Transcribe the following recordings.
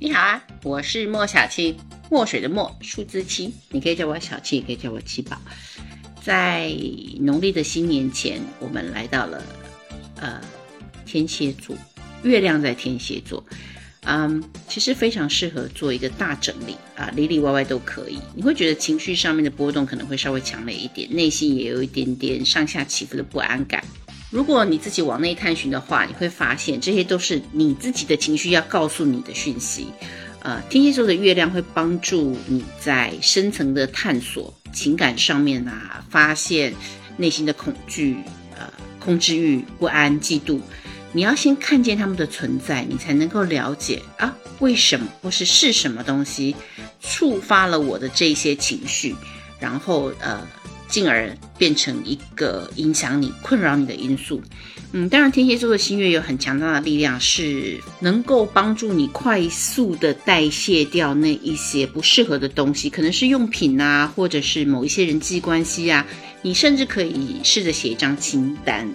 你好啊，我是莫小七，墨水的墨，数字七，你可以叫我小七，也可以叫我七宝。在农历的新年前，我们来到了呃天蝎座，月亮在天蝎座，嗯，其实非常适合做一个大整理啊，里里外外都可以。你会觉得情绪上面的波动可能会稍微强烈一点，内心也有一点点上下起伏的不安感。如果你自己往内探寻的话，你会发现这些都是你自己的情绪要告诉你的讯息。呃，天蝎座的月亮会帮助你在深层的探索情感上面啊，发现内心的恐惧、呃，控制欲、不安、嫉妒。你要先看见他们的存在，你才能够了解啊，为什么或是是什么东西触发了我的这些情绪，然后呃。进而变成一个影响你、困扰你的因素。嗯，当然，天蝎座的新月有很强大的力量，是能够帮助你快速的代谢掉那一些不适合的东西，可能是用品啊，或者是某一些人际关系啊。你甚至可以试着写一张清单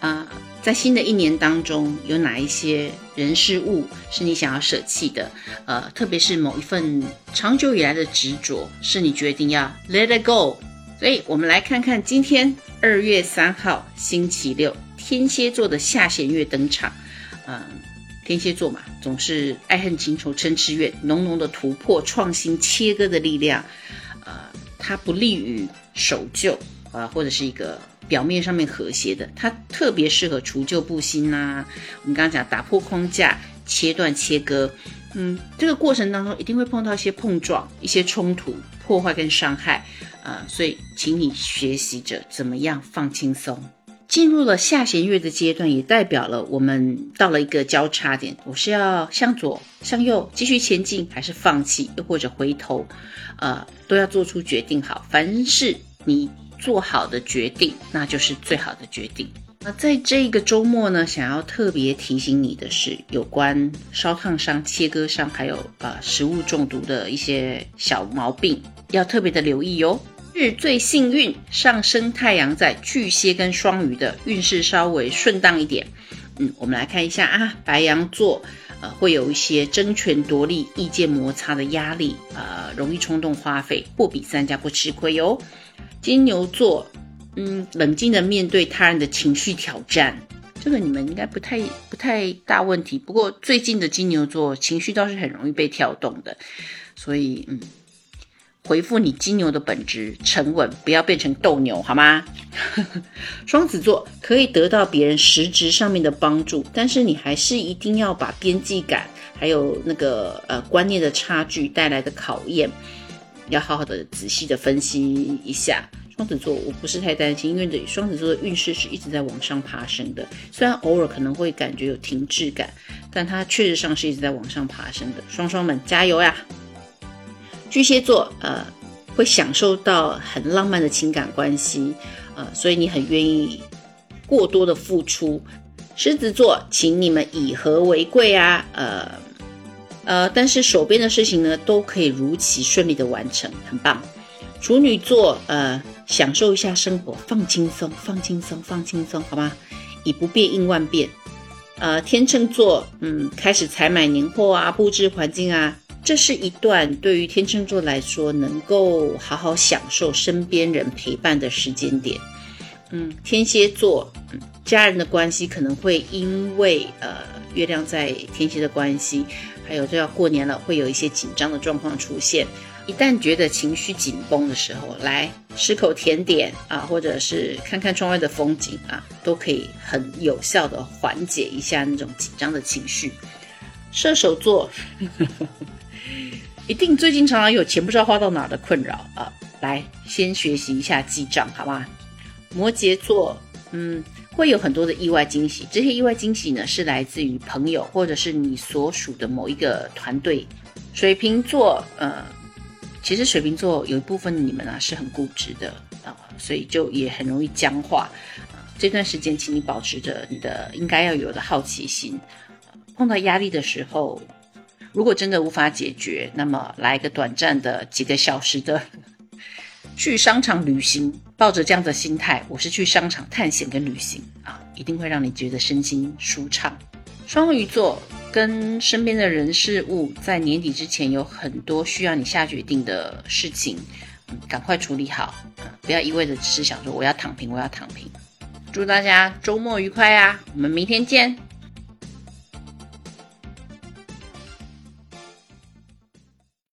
啊，在新的一年当中，有哪一些人事物是你想要舍弃的？呃，特别是某一份长久以来的执着，是你决定要 let it go。所以，我们来看看今天二月三号星期六，天蝎座的下弦月登场。嗯，天蝎座嘛，总是爱恨情仇嗔痴怨，浓浓的突破、创新、切割的力量。呃，它不利于守旧，呃，或者是一个表面上面和谐的。它特别适合除旧布新呐。我们刚刚讲打破框架、切断切割。嗯，这个过程当中一定会碰到一些碰撞、一些冲突、破坏跟伤害。呃，所以请你学习着怎么样放轻松。进入了下弦月的阶段，也代表了我们到了一个交叉点。我是要向左、向右继续前进，还是放弃，又或者回头？呃，都要做出决定。好，凡是你做好的决定，那就是最好的决定。那在这个周末呢，想要特别提醒你的是，有关烧烫伤、切割伤，还有呃食物中毒的一些小毛病，要特别的留意哟。日最幸运，上升太阳在巨蟹跟双鱼的运势稍微顺当一点。嗯，我们来看一下啊，白羊座，呃，会有一些争权夺利、意见摩擦的压力，呃，容易冲动花费，货比三家不吃亏哟。金牛座，嗯，冷静的面对他人的情绪挑战，这个你们应该不太不太大问题。不过最近的金牛座情绪倒是很容易被挑动的，所以嗯。回复你金牛的本质，沉稳，不要变成斗牛，好吗？双子座可以得到别人实质上面的帮助，但是你还是一定要把边际感，还有那个呃观念的差距带来的考验，要好好的仔细的分析一下。双子座我不是太担心，因为双子座的运势是一直在往上爬升的，虽然偶尔可能会感觉有停滞感，但它确实上是一直在往上爬升的。双双们加油呀！巨蟹座，呃，会享受到很浪漫的情感关系，呃，所以你很愿意过多的付出。狮子座，请你们以和为贵啊，呃，呃，但是手边的事情呢，都可以如期顺利的完成，很棒。处女座，呃，享受一下生活，放轻松，放轻松，放轻松，好吗？以不变应万变。呃，天秤座，嗯，开始采买年货啊，布置环境啊。这是一段对于天秤座来说能够好好享受身边人陪伴的时间点。嗯，天蝎座，家人的关系可能会因为呃月亮在天蝎的关系，还有都要过年了，会有一些紧张的状况出现。一旦觉得情绪紧绷的时候，来吃口甜点啊，或者是看看窗外的风景啊，都可以很有效的缓解一下那种紧张的情绪。射手座。一定最近常常有钱不知道花到哪的困扰啊！来，先学习一下记账，好吗？摩羯座，嗯，会有很多的意外惊喜。这些意外惊喜呢，是来自于朋友或者是你所属的某一个团队。水瓶座，呃，其实水瓶座有一部分你们啊是很固执的啊，所以就也很容易僵化。这段时间，请你保持着你的应该要有的好奇心。碰到压力的时候。如果真的无法解决，那么来一个短暂的几个小时的 去商场旅行，抱着这样的心态，我是去商场探险跟旅行啊，一定会让你觉得身心舒畅。双鱼座，跟身边的人事物在年底之前有很多需要你下决定的事情，赶快处理好，不要一味的只是想说我要躺平，我要躺平。祝大家周末愉快啊！我们明天见。